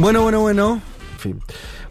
Bueno, bueno, bueno. En fin.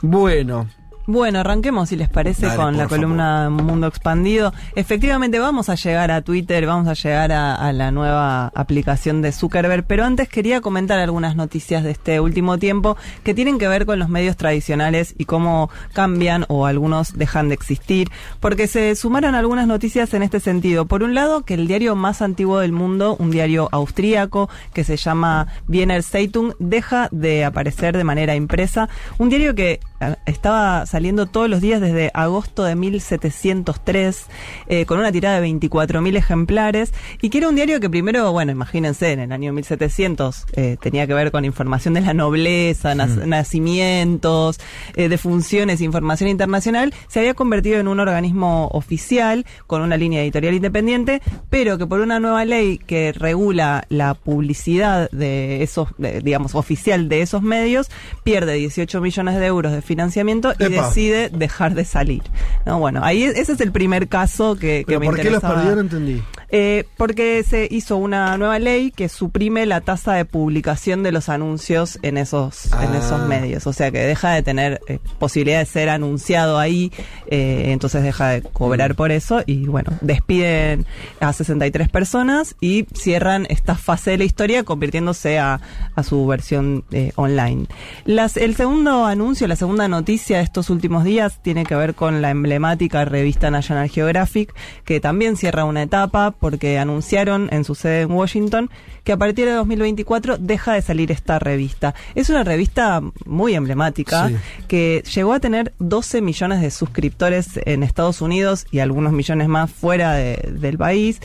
Bueno, Bueno, arranquemos si les parece Dale, con la columna Mundo Expandido. Efectivamente vamos a llegar a Twitter, vamos a llegar a, a la nueva aplicación de Zuckerberg, pero antes quería comentar algunas noticias de este último tiempo que tienen que ver con los medios tradicionales y cómo cambian o algunos dejan de existir, porque se sumaron algunas noticias en este sentido. Por un lado, que el diario más antiguo del mundo, un diario austríaco que se llama Wiener Zeitung, deja de aparecer de manera impresa. Un diario que estaba saliendo todos los días desde agosto de 1703, eh, con una tirada de 24.000 ejemplares, y que era un diario que primero, bueno, imagínense, en el año 1700 eh, tenía que ver con información de la nobleza, nas- nacimientos, eh, defunciones, información internacional, se había convertido en un organismo oficial con una línea editorial independiente, pero que por una nueva ley que regula la publicidad de esos, de- digamos, oficial de esos medios, pierde 18 millones de euros de financiamiento y Epa. decide dejar de salir. No, bueno, ahí es- ese es el primer caso que, que pero me ¿por qué los perdió? No entendí. Eh, porque se hizo una nueva ley que suprime la tasa de publicación de los anuncios en esos, en Ah. esos medios. O sea que deja de tener eh, posibilidad de ser anunciado ahí, eh, entonces deja de Mm. cobrar por eso y bueno, despiden a 63 personas y cierran esta fase de la historia convirtiéndose a, a su versión eh, online. Las, el segundo anuncio, la segunda noticia de estos últimos días tiene que ver con la emblemática revista National Geographic, que también cierra una etapa porque anunciaron en su sede en Washington que a partir de 2024 deja de salir esta revista. Es una revista muy emblemática Sí. que llegó a tener 12 millones de suscriptores en Estados Unidos y algunos millones más fuera de- del país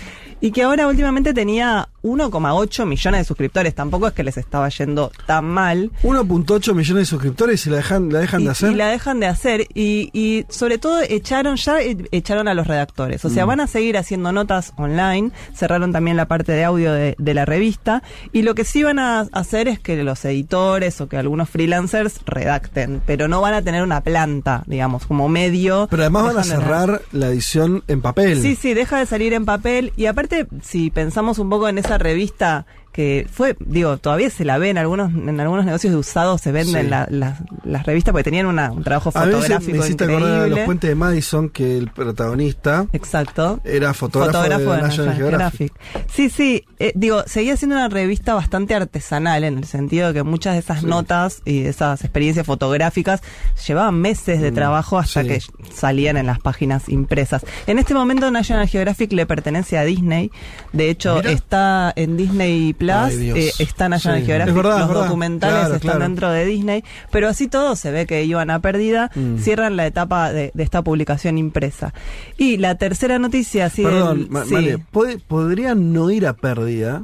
y que ahora últimamente tenía 1,8 millones de suscriptores. Tampoco es que les estaba yendo tan mal. 1.8 millones de suscriptores y la dejan, la dejan Y, de hacer. y la dejan de hacer y, y sobre todo echaron ya eh, echaron a los redactores o Mm. sea van a seguir haciendo notas online cerraron también la parte de audio de, de la revista y lo que sí van a hacer es que los editores o que algunos freelancers redacten pero no van a tener una planta digamos como medio Pero además van a cerrar la edición en papel. Sí, sí, deja de salir en papel. Y aparte, si pensamos un poco en esa revista que fue, digo, todavía se la ve en algunos, en algunos negocios de usados, se venden Sí. la- la- las revistas porque tenían una- un trabajo A veces me fotográfico acordar de los puentes de Madison que el protagonista Exacto. era fotógrafo, de, National Geographic. Sí, sí. eh, digo, seguía siendo una revista bastante artesanal en el sentido de que muchas de esas Sí. notas y de esas experiencias fotográficas llevaban meses de Mm, trabajo hasta sí. que salían en las páginas impresas. En este momento National Geographic le pertenece a Disney. De hecho, Mira. está en Disney Plus, Ay, Dios. eh, está National Sí. Geographic, Es verdad, los es documentales Claro, están claro. dentro de Disney, pero así todo se ve que iban a pérdida, Mm. cierran la etapa de, de esta publicación impresa. Y la tercera noticia, sí, Perdón, del- Ma- sí. Male, ¿pod- podría no ir a pérdida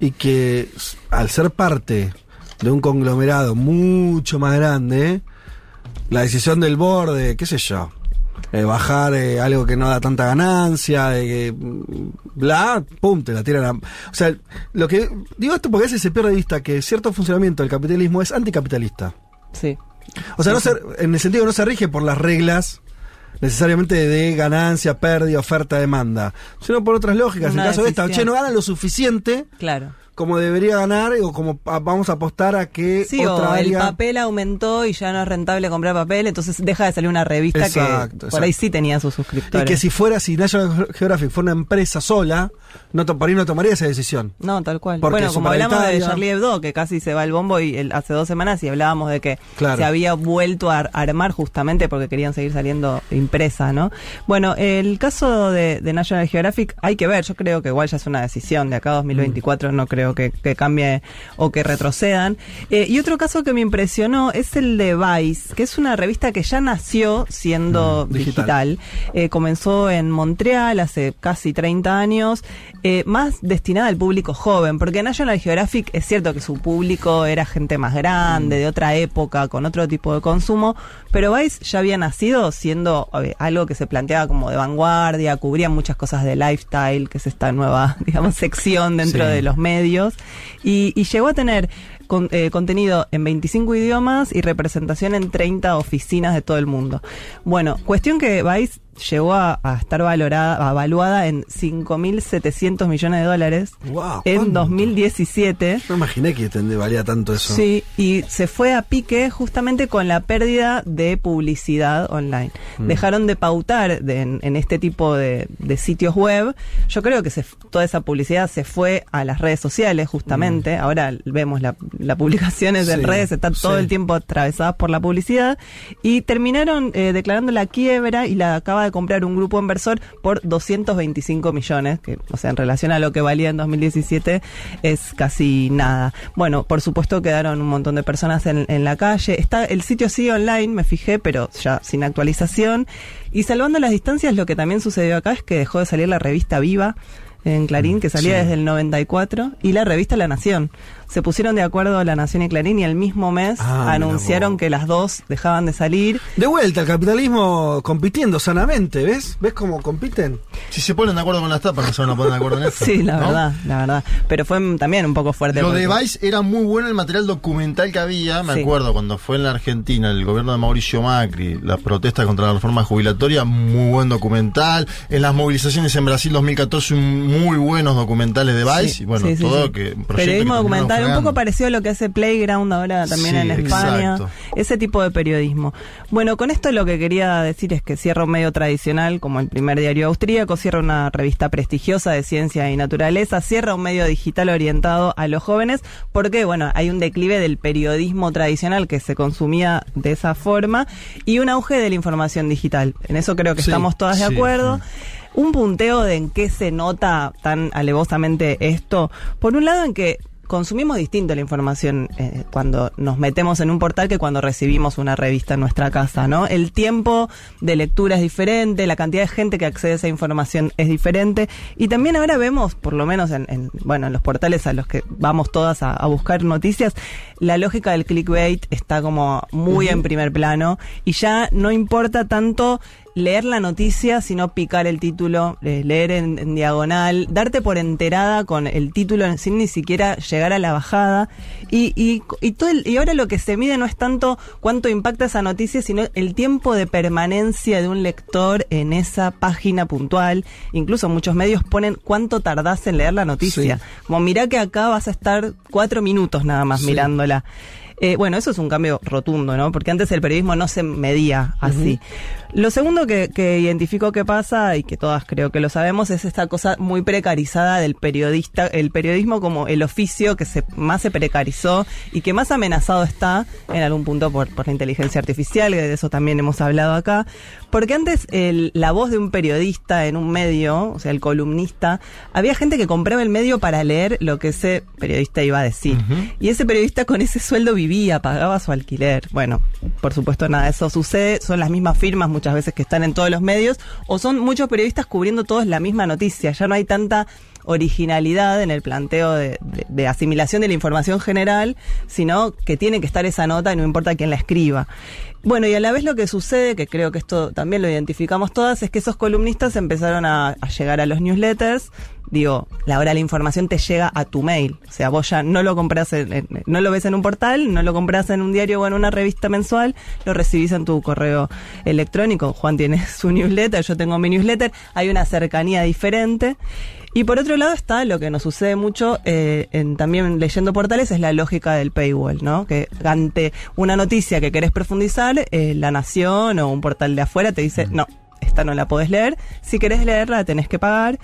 y que al ser parte de un conglomerado mucho más grande, la decisión del borde, qué sé yo, eh, bajar eh, algo que no da tanta ganancia, de que mm, bla, pum, te la tiran a... O sea, lo que digo esto porque a veces se pierde de vista que cierto funcionamiento del capitalismo es anticapitalista. Sí. O sea, no se- en el sentido que no se rige por las reglas necesariamente de ganancia, pérdida, oferta, demanda, sino por otras lógicas. En el caso de esta, che, no ganan lo suficiente Claro. Como debería ganar o como a- vamos a apostar a que Sí, otra o el área... papel aumentó y ya no es rentable comprar papel, entonces deja de salir una revista Exacto, que exacto. por ahí sí tenía sus Y suscriptores. que si fuera, si National Geographic fuera una empresa sola, no, por ahí no tomaría esa decisión. No, tal cual. Porque bueno, como hablamos de. Charlie Hebdo, que casi se va al bombo y el- hace dos semanas y hablábamos de que Claro. se había vuelto a ar- armar justamente porque querían seguir saliendo impresa, ¿no? Bueno, el caso de, de National Geographic hay que ver, yo creo que igual ya es una decisión de acá a 2024, no creo creo que, que cambie o que retrocedan. Eh, y otro caso que me impresionó es el de Vice, que es una revista que ya nació siendo Mm, digital. digital. Eh, comenzó en Montreal hace casi 30 años, eh, más destinada al público joven, porque National Geographic es cierto que su público era gente más grande, de otra época, con otro tipo de consumo, pero Vice ya había nacido siendo algo que se planteaba como de vanguardia, cubría muchas cosas de lifestyle, que es esta nueva, digamos, sección dentro Sí. de los medios, y, llegó a tener con- eh, contenido en 25 idiomas y representación en 30 oficinas de todo el mundo. Bueno, cuestión que Vice llegó a, a estar valorada, evaluada en 5.700 millones de dólares Wow, en ¿cuánto? 2017. No imaginé que valía tanto eso. Sí, y se fue a pique justamente con la pérdida de publicidad online. Mm. Dejaron de pautar de- en, en este tipo de, de sitios web. Yo creo que se toda esa publicidad se fue a las redes sociales justamente. Ahora vemos las la publicaciones en. Sí, redes, están todo sí. el tiempo atravesadas por la publicidad. Y terminaron eh, declarando la quiebra y la acaba de comprar un grupo inversor por 225 millones, que, o sea, en relación a lo que valía en 2017, es casi nada. Bueno, por supuesto quedaron un montón de personas en, en la calle. Está el sitio sigue online, me fijé, pero ya sin actualización. Y salvando las distancias, lo que también sucedió acá es que dejó de salir la revista Viva en Clarín, que salía Sí. desde el 94, y la revista La Nación. Se pusieron de acuerdo La Nación y Clarín y el mismo mes Ah, anunciaron que las dos dejaban de salir. De vuelta, el capitalismo compitiendo sanamente, ¿ves? ¿Ves cómo compiten? Si se ponen de acuerdo con las tapas, no se van a poner de acuerdo en esto. Sí, la ¿no? verdad, la verdad. Pero fue también un poco fuerte. Lo de porque- Vice era muy bueno el material documental que había. Me Sí. acuerdo cuando fue en la Argentina el gobierno de Mauricio Macri, la protesta contra la reforma jubilatoria, muy buen documental. En las movilizaciones en Brasil 2014, un- muy buenos documentales de Vice. Sí, y bueno, sí, sí, todo que. que Periodismo terminaron documental, un poco parecido a lo que hace Playground ahora también en España. exacto. Ese tipo de periodismo. Bueno, con esto lo que quería decir es que cierra un medio tradicional como el primer diario austríaco, cierra una revista prestigiosa de ciencia y naturaleza, cierra un medio digital orientado a los jóvenes, porque bueno, hay un declive del periodismo tradicional que se consumía de esa forma y un auge de la información digital. En eso creo que estamos todas de sí. acuerdo. Un punteo de en qué se nota tan alevosamente esto. Por un lado, en que consumimos distinto la información eh, cuando nos metemos en un portal que cuando recibimos una revista en nuestra casa, ¿no? El tiempo de lectura es diferente, la cantidad de gente que accede a esa información es diferente y también ahora vemos, por lo menos en, en, bueno, en los portales a los que vamos todas a, a buscar noticias, la lógica del clickbait está como muy en primer plano y ya no importa tanto leer la noticia, sino picar el título, eh, leer en, en diagonal, darte por enterada con el título sin ni siquiera llegar a la bajada. Y, y, y, todo el- y ahora lo que se mide no es tanto cuánto impacta esa noticia, sino el tiempo de permanencia de un lector en esa página puntual. Incluso muchos medios ponen cuánto tardás en leer la noticia. Sí. Como mirá que acá vas a estar cuatro minutos nada más Sí. mirándola. Eh, bueno, eso es un cambio rotundo, ¿no? Porque antes el periodismo no se medía así. Lo segundo que, que identifico que pasa, y que todas creo que lo sabemos, es esta cosa muy precarizada del periodista, el periodismo como el oficio que se más se precarizó y que más amenazado está en algún punto por, por la inteligencia artificial, que de eso también hemos hablado acá. Porque antes el- la voz de un periodista en un medio, o sea, el columnista, había gente que compraba el medio para leer lo que ese periodista iba a decir. Y ese periodista con ese sueldo vivía, pagaba su alquiler. Bueno, por supuesto nada de eso sucede, son las mismas firmas muchas veces que están en todos los medios, o son muchos periodistas cubriendo todos la misma noticia, ya no hay tanta originalidad en el planteo de, de- de asimilación de la información general, sino que tiene que estar esa nota y no importa quién la escriba. Bueno, y a la vez lo que sucede, que creo que esto también lo identificamos todas, es que esos columnistas empezaron a, a llegar a los newsletters. Digo, la hora la información te llega a tu mail. O sea, vos ya no lo compras, en- no lo ves en un portal, no lo compras en un diario o en una revista mensual, lo recibís en tu correo electrónico. Juan tiene su newsletter, yo tengo mi newsletter, hay una cercanía diferente. Y por otro lado está lo que nos sucede mucho eh, en, también leyendo portales, es la lógica del paywall, ¿no? Que ante una noticia que querés profundizar, eh, La Nación o un portal de afuera te dice, no, esta no la podés leer, si querés leerla la tenés que pagar.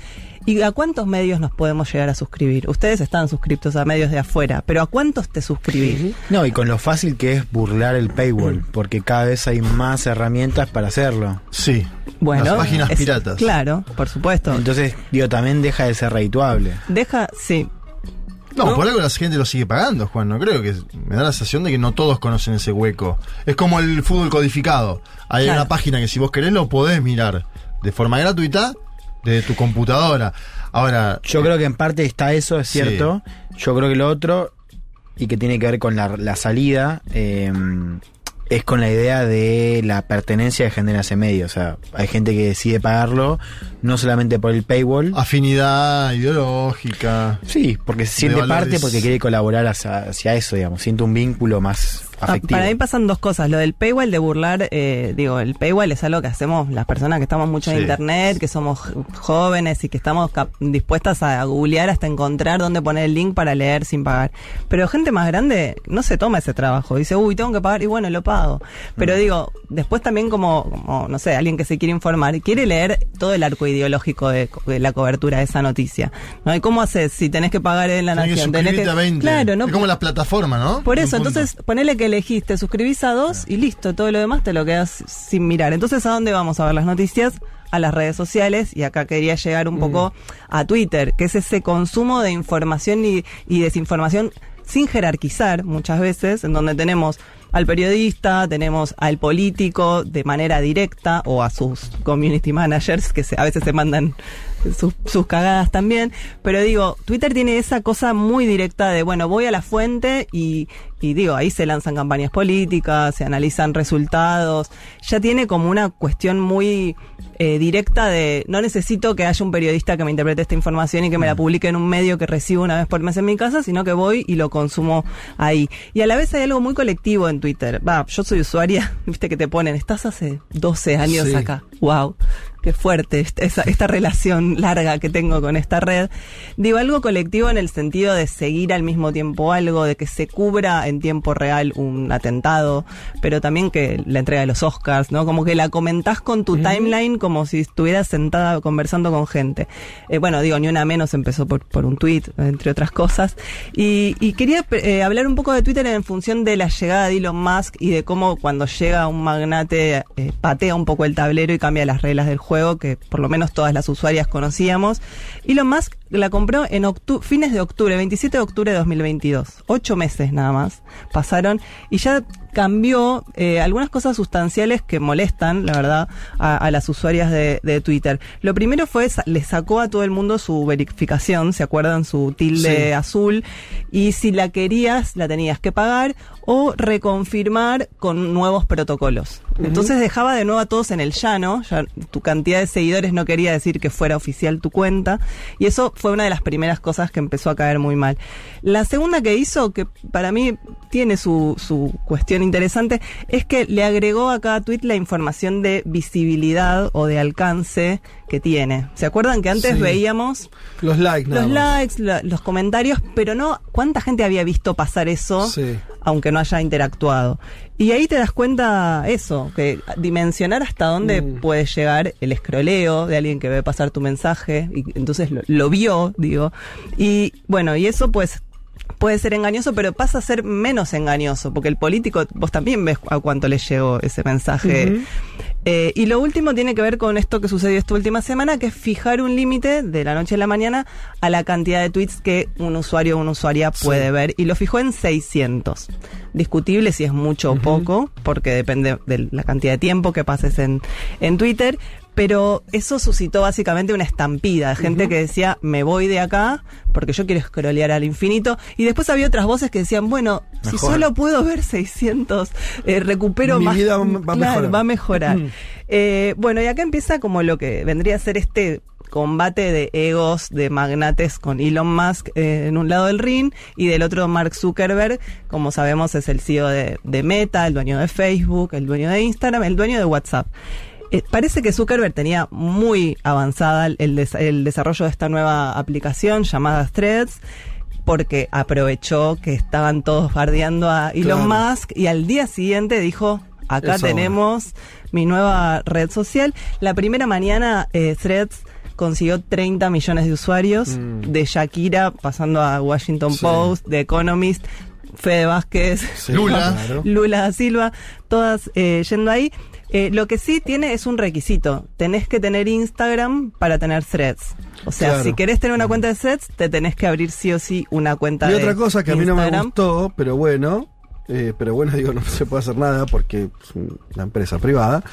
¿Y a cuántos medios nos podemos llegar a suscribir? Ustedes están suscriptos a medios de afuera, pero ¿a cuántos te suscribís? No, y con lo fácil que es burlar el paywall, porque cada vez hay más herramientas para hacerlo. Sí. Bueno, Las páginas es- piratas. Claro, por supuesto. Entonces, digo, también deja de ser redituable. Deja, sí. No, ¿No? por algo la gente lo sigue pagando, Juan. No creo que. Me da la sensación de que no todos conocen ese hueco. Es como el fútbol codificado. Hay Claro. una página que si vos querés lo podés mirar de forma gratuita desde tu computadora. Ahora. Yo creo que en parte está eso, es Sí. cierto. Yo creo que lo otro, y que tiene que ver con la, la salida, eh, es con la idea de la pertenencia de genera ese medio. O sea, hay gente que decide pagarlo, no solamente por el paywall. Afinidad ideológica. Sí, porque se siente valores. parte, porque quiere colaborar hacia, hacia eso, digamos. Siente un vínculo más Ah, afectivo. Para mí pasan dos cosas. Lo del paywall de burlar, eh, digo, el paywall es algo que hacemos las personas que estamos mucho en Sí. internet, que somos jóvenes y que estamos dispuestas a googlear hasta encontrar dónde poner el link para leer sin pagar. Pero gente más grande no se toma ese trabajo. Dice, uy, tengo que pagar y bueno, lo pago. Mm. Pero digo, después también como, como, no sé, alguien que se quiere informar, quiere leer todo el arco ideológico de, de la cobertura de esa noticia. ¿No? ¿Y cómo haces si tenés que pagar en la Tenés que nación? Tenés suscribirte a 20. Claro, ¿no? Es como la plataforma, ¿no? Por eso, punto. entonces ponele que elegiste, suscribís a dos y listo, todo lo demás te lo quedas sin mirar. Entonces, ¿a dónde vamos a ver las noticias? A las redes sociales y acá quería llegar un poco a Twitter, que es ese consumo de información y, y desinformación sin jerarquizar muchas veces, en donde tenemos al periodista, tenemos al político de manera directa o a sus community managers que se- a veces se mandan sus, sus cagadas también. Pero digo, Twitter tiene esa cosa muy directa de, bueno, voy a la fuente y, y digo, ahí se lanzan campañas políticas, se analizan resultados. Ya tiene como una cuestión muy eh, directa de, no necesito que haya un periodista que me interprete esta información y que me la publique en un medio que recibo una vez por mes en mi casa, sino que voy y lo consumo ahí. Y a la vez hay algo muy colectivo en Twitter. Va, yo soy usuaria, viste que te ponen, estás hace 12 años Sí. acá. Wow, qué fuerte esta, esta relación larga que tengo con esta red. Digo, algo colectivo en el sentido de seguir al mismo tiempo algo, de que se cubra en tiempo real un atentado, pero también que la entrega de los Oscars, ¿no? Como que la comentás con tu timeline como si estuvieras sentada conversando con gente. Eh, bueno, digo, ni una menos empezó por, por un tweet, entre otras cosas. Y, y quería eh, hablar un poco de Twitter en función de la llegada de Elon Musk y de cómo cuando llega un magnate eh, patea un poco el tablero y cambia las reglas del juego que por lo menos todas las usuarias conocíamos. Elon Musk la compró en fines de octubre, 27 de octubre de 2022. Ocho meses nada más pasaron y ya cambió eh, algunas cosas sustanciales que molestan, la verdad, a, a las usuarias de, de Twitter. Lo primero fue, le sacó a todo el mundo su verificación, ¿se acuerdan? Su tilde Sí. azul. Y si la querías, la tenías que pagar o reconfirmar con nuevos protocolos. Entonces dejaba de nuevo a todos en el llano, ya tu cantidad de seguidores no quería decir que fuera oficial tu cuenta, y eso fue una de las primeras cosas que empezó a caer muy mal. La segunda que hizo, que para mí tiene su, su cuestión interesante, es que le agregó a cada tweet la información de visibilidad o de alcance que tiene. ¿Se acuerdan que antes Sí. veíamos Los likes, los likes, la- los comentarios, pero no cuánta gente había visto pasar eso, Sí. aunque no haya interactuado. Y ahí te das cuenta eso, que dimensionar hasta dónde Mm. puede llegar el escroleo de alguien que ve pasar tu mensaje, y entonces lo, lo vio, digo. Y bueno, y eso pues puede ser engañoso, pero pasa a ser menos engañoso, porque el político, vos también ves a cuánto le llegó ese mensaje. Eh, y lo último tiene que ver con esto que sucedió esta última semana, que es fijar un límite de la noche a la mañana a la cantidad de tweets que un usuario o una usuaria puede ver. Y lo fijó en 600. Discutible si es mucho o poco, porque depende de la cantidad de tiempo que pases en, en Twitter. Pero eso suscitó básicamente una estampida de gente que decía, me voy de acá porque yo quiero scrollear al infinito. Y después había otras voces que decían, bueno, si solo puedo ver 600, eh, recupero Mi más. vida va a Claro, mejorar. va a mejorar. Eh, bueno, y acá empieza como lo que vendría a ser este combate de egos de magnates con Elon Musk eh, en un lado del ring y del otro Mark Zuckerberg, como sabemos es el CEO de, de Meta, el dueño de Facebook, el dueño de Instagram, el dueño de WhatsApp. Eh, parece que Zuckerberg tenía muy avanzada el, el des- el desarrollo de esta nueva aplicación llamada Threads porque aprovechó que estaban todos bardeando a Elon Claro. Musk y al día siguiente dijo, acá tenemos mi nueva red social. La primera mañana eh, Threads consiguió 30 millones de usuarios, Mm. de Shakira pasando a Washington Sí. Post, de Economist, Fede Vázquez, Sí, Lula. claro. Lula da Silva, todas eh, yendo ahí. Eh, lo que sí tiene es un requisito. Tenés que tener Instagram para tener threads. O sea, Claro. si querés tener una cuenta de threads, te tenés que abrir sí o sí una cuenta Y de otra cosa que a mí no me gustó, pero bueno, eh, pero bueno, digo, no se puede hacer nada porque es una empresa privada,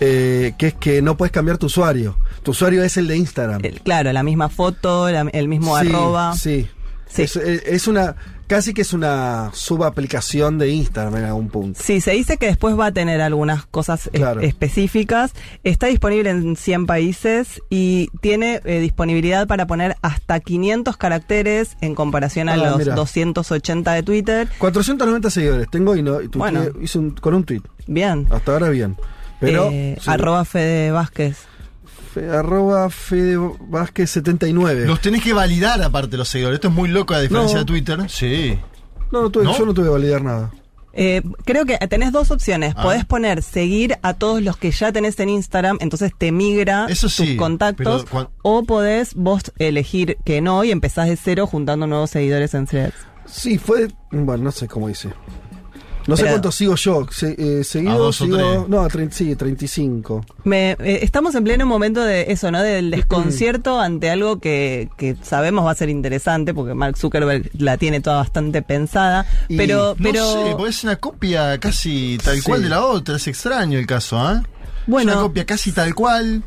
eh, que es que no puedes cambiar tu usuario. Tu usuario es el de Instagram. El- claro, la misma foto, la- el mismo Sí, arroba. Sí. Sí. Es una, casi que es una subaplicación de Instagram en algún punto. Sí, se dice que después va a tener algunas cosas es- específicas. Está disponible en 100 países y tiene eh, disponibilidad para poner hasta 500 caracteres en comparación a Ah, los mira. 280 de Twitter. 490 seguidores tengo y, no, y Bueno. hice un- con un tweet. Bien. Hasta ahora bien. Pero Eh, sí, arroba Fede Vázquez. Fe- arroba Fede Vázquez 79. Los tenés que validar aparte los seguidores. Esto es muy loco a diferencia No. de Twitter. Sí. no, no tuve, ¿No? yo no tuve que validar nada. Eh, creo que tenés dos opciones. Ah. Podés poner seguir a todos los que ya tenés en Instagram, entonces te migra Eso tus contactos. pero cuan- O podés vos elegir que no y empezás de cero juntando nuevos seguidores en threads. Sí, fue. Bueno, no sé cómo hice. No sé Pero- cuánto sigo yo. Se, eh, seguido ¿A dos o sigo- tres? No, a 30, sí, 35. Me, eh, estamos en pleno momento de eso, ¿no? Del desconcierto ante algo que, que sabemos va a ser interesante, porque Mark Zuckerberg la tiene toda bastante pensada. Y pero, No pero sé, porque es una copia casi tal Sí. cual de la otra. Es extraño el caso, ¿ah? Bueno. Es una copia casi tal cual.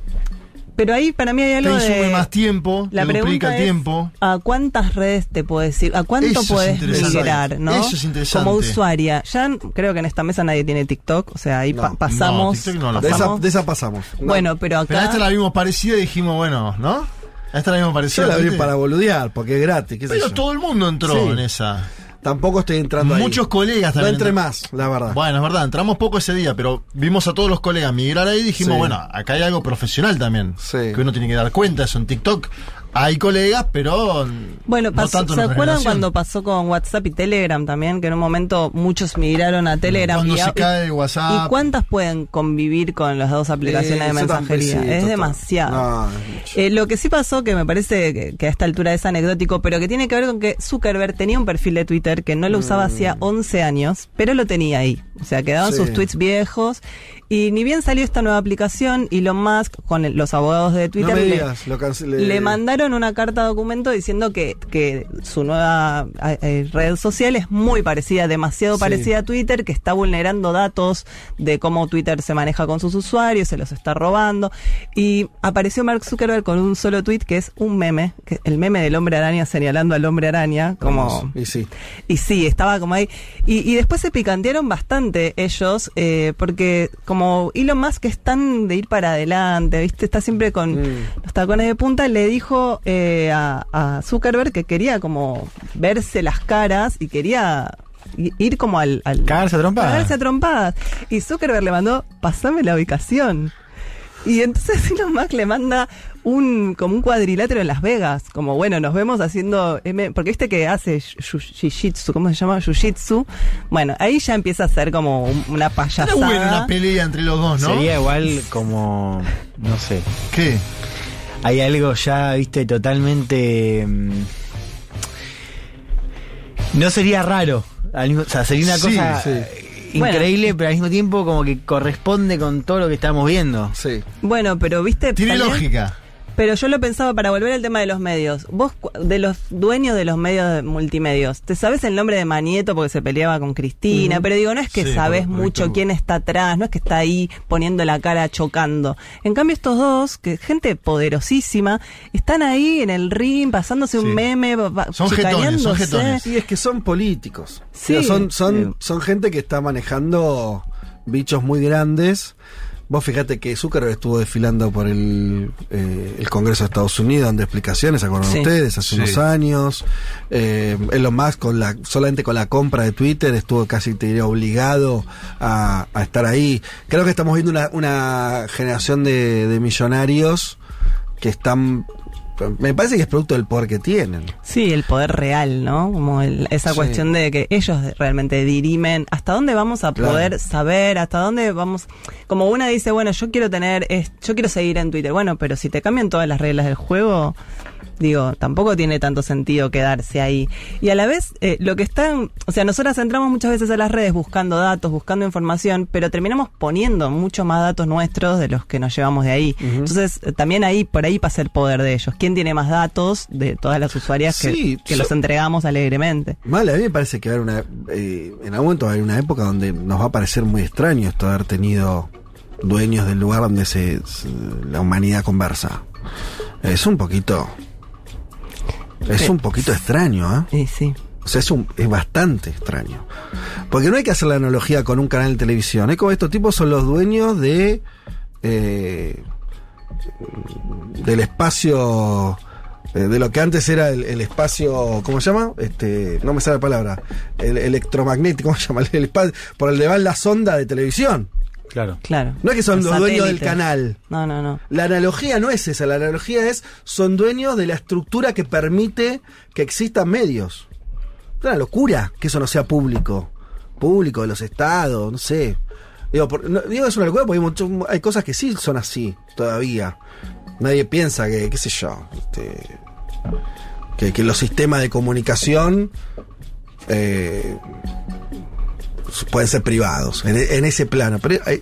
Pero ahí para mí hay Te algo insume de más tiempo, la te pregunta es, tiempo. ¿a cuántas redes te puedo decir? ¿A cuánto Eso es puedes migrar, no? Eso es interesante. Como usuaria. Ya creo que en esta mesa nadie tiene TikTok, o sea, ahí No, pa- no, pasamos. No lo De esa, pasamos. de esa pasamos. No, Bueno, pero acá Pero a esta la vimos parecida y dijimos, bueno, ¿no? A esta la vimos parecida. yo la abrí para boludear, porque es gratis. qué sé Pero yo. todo el mundo entró Sí. en esa. Tampoco estoy entrando ahí. Muchos colegas No también. entré entran- más, la verdad. Bueno, es verdad, entramos poco ese día, pero vimos a todos los colegas migrar ahí y dijimos, Sí. bueno, acá hay algo profesional también. Sí. Que uno tiene que dar cuenta, eso en TikTok. Hay colegas, pero. Bueno, no pasó- tanto ¿se acuerdan generación. cuando pasó con WhatsApp y Telegram también? Que en un momento muchos migraron a Telegram. Cuando y, se cae WhatsApp. ¿Y cuántas pueden convivir con las dos aplicaciones Eh, de también, mensajería? sí, es total. demasiado. No, es mucho. Eh, lo que sí pasó, que me parece que, que a esta altura es anecdótico, pero que tiene que ver con que Zuckerberg tenía un perfil de Twitter que no lo usaba hacía 11 años, pero lo tenía ahí. O sea, quedaban Mm. Sí. sus tweets viejos. Y ni bien salió esta nueva aplicación, Elon Musk, con el- los abogados de no Twitter, le- lo mandaron una carta documento diciendo que, que su nueva eh, red social es muy parecida, demasiado Sí. parecida a Twitter, que está vulnerando datos de cómo Twitter se maneja con sus usuarios, se los está robando. Y apareció Mark Zuckerberg con un solo tweet que es un meme, que el meme del hombre araña señalando al hombre araña, como... Y sí. Y sí, estaba como ahí. Y, y después se picantearon bastante ellos, eh, porque como Elon Musk es tan de ir para adelante, ¿viste? Está siempre con Mm. los tacones de punta, le dijo eh, a, a Zuckerberg que quería como verse las caras y quería ir como al... al Cagarse a trompadas. Cagarse a trompadas. Y Zuckerberg le mandó, pasame la ubicación. Y entonces Elon Musk le manda un como un cuadrilátero en Las Vegas, como bueno, nos vemos haciendo M, porque viste que hace jiu-jitsu, ¿cómo se llama? Jiu-jitsu. Bueno, ahí ya empieza a ser como un- una payasada. bueno una pelea entre los dos, ¿no? Sería igual como. No sé. ¿Qué? Hay algo ya, viste, totalmente. mm, No sería raro. o sea, sería una Sí, cosa sí. Increíble, pero al mismo tiempo como que corresponde con todo lo que estamos viendo. Sí. Bueno, pero viste Tiene también- lógica. Pero yo lo pensaba para volver al tema de los medios. Vos, de los dueños de los medios de multimedios, ¿te sabes el nombre de Manieto porque se peleaba con Cristina? Pero digo, no es que Sí, sabes mucho quién está atrás, no es que está ahí poniendo la cara chocando. En cambio, estos dos, que gente poderosísima, están ahí en el ring pasándose un meme, Son jetones, son jetones. Sí, es que son políticos. Sí. Digo, son, son, Sí. son gente que está manejando bichos muy grandes. Vos fíjate que Zuckerberg estuvo desfilando por el, eh, el Congreso de Estados Unidos dando explicaciones, ¿se acuerdan Sí. ustedes? Hace Sí. unos años. Eh, Elon Musk con la, solamente con la compra de Twitter estuvo casi, te diría, obligado a, a estar ahí. Creo que estamos viendo una, una generación de, de millonarios que están... Me parece que es producto del poder que tienen. Sí, el poder real, ¿no? Como el- esa Sí. cuestión de que ellos realmente dirimen hasta dónde vamos a Claro. poder saber, hasta dónde vamos. Como una dice, bueno, yo quiero tener, es- yo quiero seguir en Twitter. Bueno, pero si te cambian todas las reglas del juego, Digo, tampoco tiene tanto sentido quedarse ahí. Y a la vez, eh, lo que están, o sea, nosotras entramos muchas veces a las redes buscando datos, buscando información, pero terminamos poniendo mucho más datos nuestros de los que nos llevamos de ahí. Entonces, eh, también ahí, por ahí pasa el poder de ellos. ¿Quién tiene más datos de todas las usuarias que, Sí, que so- los entregamos alegremente? Mal, a mí me parece que va a haber una, eh, en algún momento va a haber una época donde nos va a parecer muy extraño esto de haber tenido dueños del lugar donde se, se- la humanidad conversa. Es un poquito, es Sí. un poquito extraño, ¿eh? Y sí. O sea, es, un, es bastante extraño. Porque no hay que hacer la analogía con un canal de televisión. Es como estos tipos son los dueños de. eh, del espacio. eh, de lo que antes era el, el espacio. ¿Cómo se llama? Este, no me sale la palabra. El electromagnético, ¿cómo se llama? El espacio, por el de va la sonda de televisión. Claro. Claro. No es que son Los los dueños del canal. No, no, no. La analogía no es esa, la analogía es son dueños de la estructura que permite que existan medios. Es una locura que eso no sea público. Público de los estados, no sé. Digo, por- no- digo que es una locura porque hay, mucho- hay cosas que sí son así todavía. Nadie piensa que, qué sé yo, este, que, que los sistemas de comunicación eh, pueden ser privados en, en ese plano. Pero hay-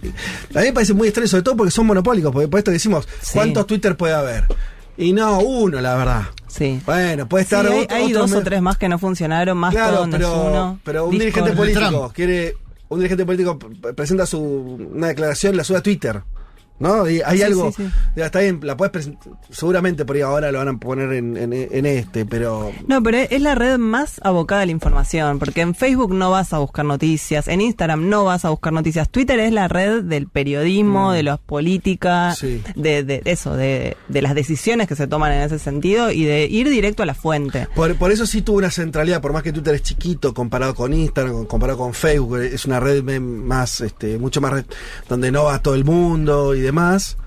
a mí me parece muy extraño, sobre todo porque son monopólicos, porque por esto decimos, Sí. ¿cuántos Twitter puede haber? Y no, uno, la verdad. Sí. Bueno, puede Sí, estar hay, otro- hay otro dos o tres más que no funcionaron, más Claro, todo no es pero, uno. pero un Discord. dirigente político Trump. quiere. Un dirigente político presenta su una declaración, la sube a Twitter. ¿No? Y hay Sí, algo. sí, sí. Ya, está bien, la puedes presentar. Seguramente por ahí ahora lo van a poner en, en- en este, pero. No, pero es la red más abocada a la información, porque en Facebook no vas a buscar noticias, en Instagram no vas a buscar noticias, Twitter es la red del periodismo, de las políticas, Sí. de, de eso, de, de las decisiones que se toman en ese sentido y de ir directo a la fuente. Por, por eso sí tuvo una centralidad, por más que Twitter es chiquito comparado con Instagram, comparado con Facebook, es una red más, este, mucho más red, donde no va todo el mundo y demás,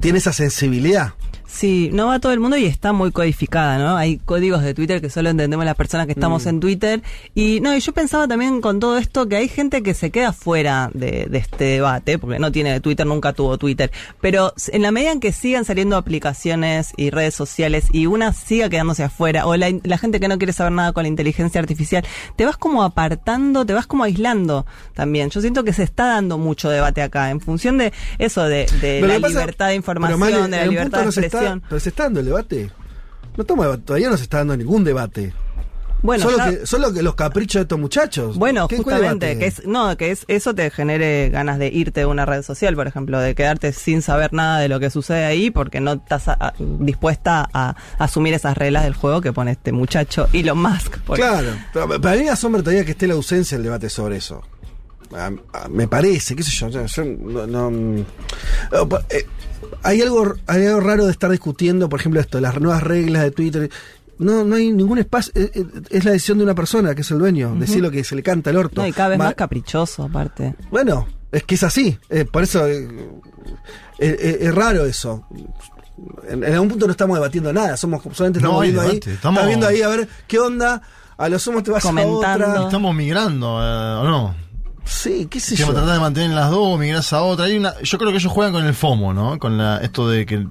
tiene esa sensibilidad. Sí, no va todo el mundo y está muy codificada, ¿no? Hay códigos de Twitter que solo entendemos las personas que Mm. estamos en Twitter. Y no, y yo pensaba también con todo esto que hay gente que se queda fuera de, de este debate, porque no tiene Twitter, nunca tuvo Twitter. Pero en la medida en que sigan saliendo aplicaciones y redes sociales y una siga quedándose afuera, o la, la gente que no quiere saber nada con la inteligencia artificial, te vas como apartando, te vas como aislando también. Yo siento que se está dando mucho debate acá, en función de eso, de, de la pasa- libertad de información, de la libertad de expresión. Pero se está dando el debate. No estamos todavía no se está dando ningún debate. Bueno, solo, ya- que, solo que los caprichos de estos muchachos. bueno, ¿Qué- cuál justamente, que es, no, que es, eso te genere ganas de irte de una red social, por ejemplo, de quedarte sin saber nada de lo que sucede ahí porque no estás a- a- dispuesta a, asumir esas reglas del juego que pone este muchacho Elon Musk. por- Claro, pero para mí asombra todavía que esté la ausencia del debate sobre eso. Me parece, qué sé yo, yo, no, no, eh, hay algo hay algo raro de estar discutiendo, por ejemplo, esto, las nuevas reglas de Twitter. No, no hay ningún espacio, eh, eh, es la decisión de una persona que es el dueño, decir lo que se le canta al orto. No, y cada vez Ma- más caprichoso, aparte. Bueno, es que es así, eh, por eso eh, eh, eh, es raro eso. En, en algún punto no estamos debatiendo nada, somos solamente estamos No viendo ahí, estamos- viendo ahí a ver qué onda, a lo sumo te vas Comentando. a otra. Estamos migrando, eh, ¿o no? Sí, qué sé yo. tratar de mantener las dos, migrás a otra. Hay una, yo creo que ellos juegan con el FOMO, ¿no? Con la, esto de que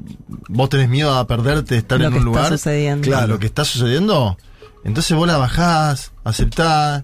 vos tenés miedo a perderte, estar Lo en que un está lugar. sucediendo. Claro. Lo que está sucediendo. Entonces vos la bajás, aceptás.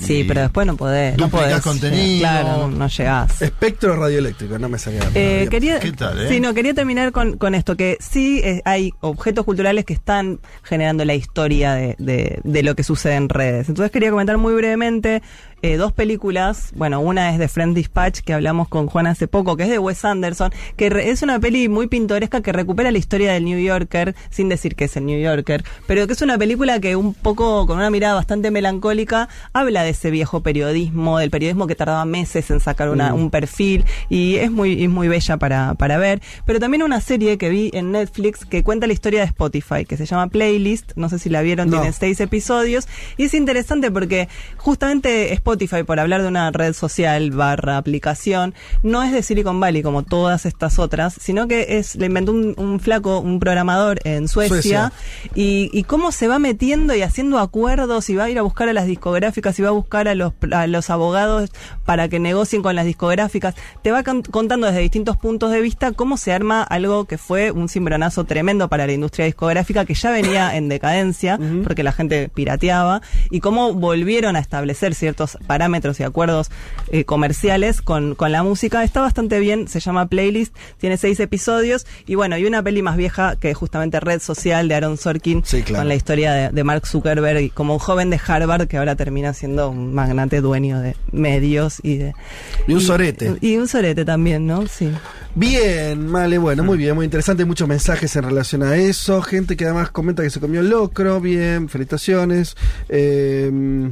Sí, pero después no podés. No podés. contenido. Claro, no, no llegás. Espectro radioeléctrico, no me salía. Eh, quería, ¿Qué tal, eh? sí, no, quería terminar con, con esto, que sí eh, hay objetos culturales que están generando la historia de, de, de lo que sucede en redes. Entonces quería comentar muy brevemente eh, dos películas. Bueno, una es de Friend Dispatch, que hablamos con Juan hace poco, que es de Wes Anderson, que re- es una peli muy pintoresca que recupera la historia del New Yorker, sin decir que es el New Yorker, pero que es una película que un poco, con una mirada bastante melancólica, habla de ese viejo periodismo, del periodismo que tardaba meses en sacar una, un perfil, y es muy, es muy bella para, para ver. Pero también una serie que vi en Netflix que cuenta la historia de Spotify, que se llama Playlist, no sé si la vieron, No. tiene seis episodios, y es interesante porque justamente Spotify, por hablar de una red social barra aplicación, no es de Silicon Valley como todas estas otras, sino que es, le inventó un, un flaco, un programador en Suecia, Suecia. Y, y cómo se va metiendo y haciendo acuerdos y va a ir a buscar a las discográficas y va a buscar a los, a los abogados para que negocien con las discográficas. Te va con- contando desde distintos puntos de vista cómo se arma algo que fue un cimbronazo tremendo para la industria discográfica que ya venía en decadencia porque la gente pirateaba y cómo volvieron a establecer ciertos parámetros y acuerdos eh, comerciales con, con la música. Está bastante bien, se llama Playlist, tiene seis episodios y bueno, y una peli más vieja que es justamente Red Social de Aaron Sorkin Sí, claro. con la historia de, de Mark Zuckerberg y como un joven de Harvard que ahora termina siendo un magnate dueño de medios y de... Y un sorete. Y un sorete también, ¿no? Sí. Bien, vale, bueno, muy bien, muy interesante. Muchos mensajes en relación a eso. Gente que además comenta que se comió el locro. Bien, felicitaciones. Eh,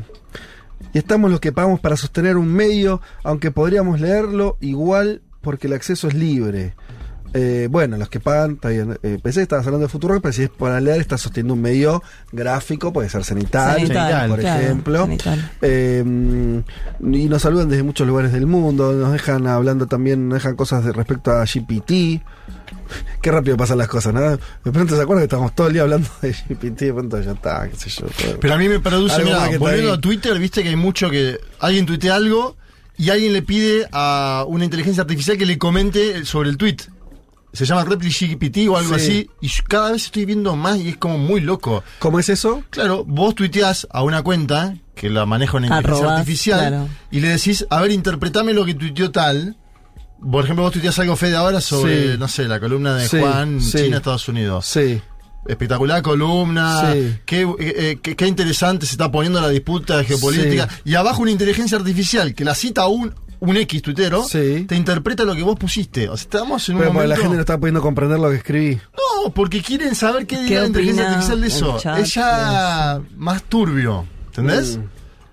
y estamos los que pagamos para sostener un medio, aunque podríamos leerlo igual porque el acceso es libre. Eh, bueno, los que pagan, está bien. Eh, pensé que estabas hablando de Futuro, pero si es para leer, estás sosteniendo un medio gráfico, puede ser cenital, Cenital, por claro, ejemplo. cenital. Eh, y nos saludan desde muchos lugares del mundo, nos dejan hablando también, nos dejan cosas de respecto a GPT. Qué rápido pasan las cosas, ¿no? De pronto se acuerdan que estamos todo el día hablando de GPT, de pronto ya está, qué sé yo. todo. Pero a mí me produce, mira, volviendo a Twitter, viste que hay mucho que alguien tuitea algo y alguien le pide a una inteligencia artificial que le comente sobre el tweet. Se llama RepliGPT o algo Sí. así. Y cada vez estoy viendo más y es como muy loco. ¿Cómo es eso? Claro, vos tuiteás a una cuenta que la maneja una inteligencia Arrobas, artificial claro. y le decís, a ver, interpretame lo que tuiteó tal. Por ejemplo, vos tuiteás algo Fede ahora sobre, Sí. no sé, la columna de Sí, Juan, sí. China, Estados Unidos. Sí. Espectacular columna. Sí. Qué, eh, eh, qué- qué interesante se está poniendo la disputa geopolítica. Sí. Y abajo una inteligencia artificial que la cita un, un X tuitero, Sí. te interpreta lo que vos pusiste. O sea, estamos en un Pero porque la momento... gente no está pudiendo comprender lo que escribí. No, porque quieren saber qué ¿Qué diga la inteligencia artificial de el eso. chat? Es ya más turbio. ¿Entendés? Mm.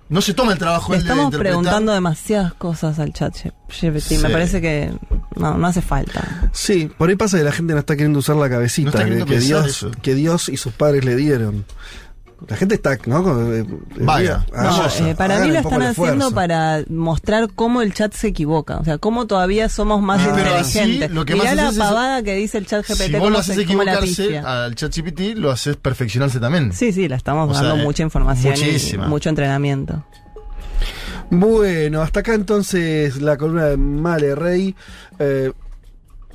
No se toma el trabajo Le él estamos preguntando demasiadas cosas al chat GPT. Sí. Me parece que no, no hace falta. Sí, por ahí pasa que la gente no está queriendo usar la cabecita Dios, que Dios y sus padres le dieron. La gente está, ¿no? Eh, eh, No, hagamos- eh, para hagan mí lo están haciendo para mostrar cómo el chat se equivoca. O sea, cómo todavía somos más Ah, pero así, inteligentes. lo que Mirá más la es- pavada que dice el chat GPT. Si vos lo haces equivocarse al ChatGPT, lo haces perfeccionarse también. Sí, sí, la estamos O dando mucha información muchísima. y mucho entrenamiento. Bueno, hasta acá entonces la columna de Male Rey. eh,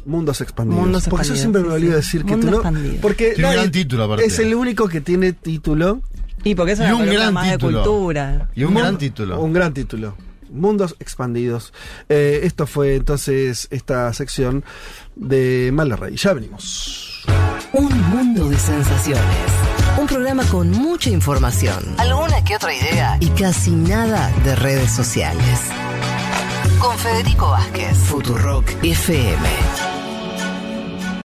Mundos expandidos. Mundos porque yo expandidos, siempre me olvido sí. decir que tú no. Porque Tiene un gran título, aparte. Es el único que tiene título. Y porque es Y una un gran más título. de cultura. Y un gran título. Un gran título. Mundos expandidos. Eh, esto fue entonces esta sección de Male Rey. Ya venimos. Un mundo de sensaciones. Un programa con mucha información, alguna que otra idea y casi nada de redes sociales. Con Federico Vázquez, Futurock FM.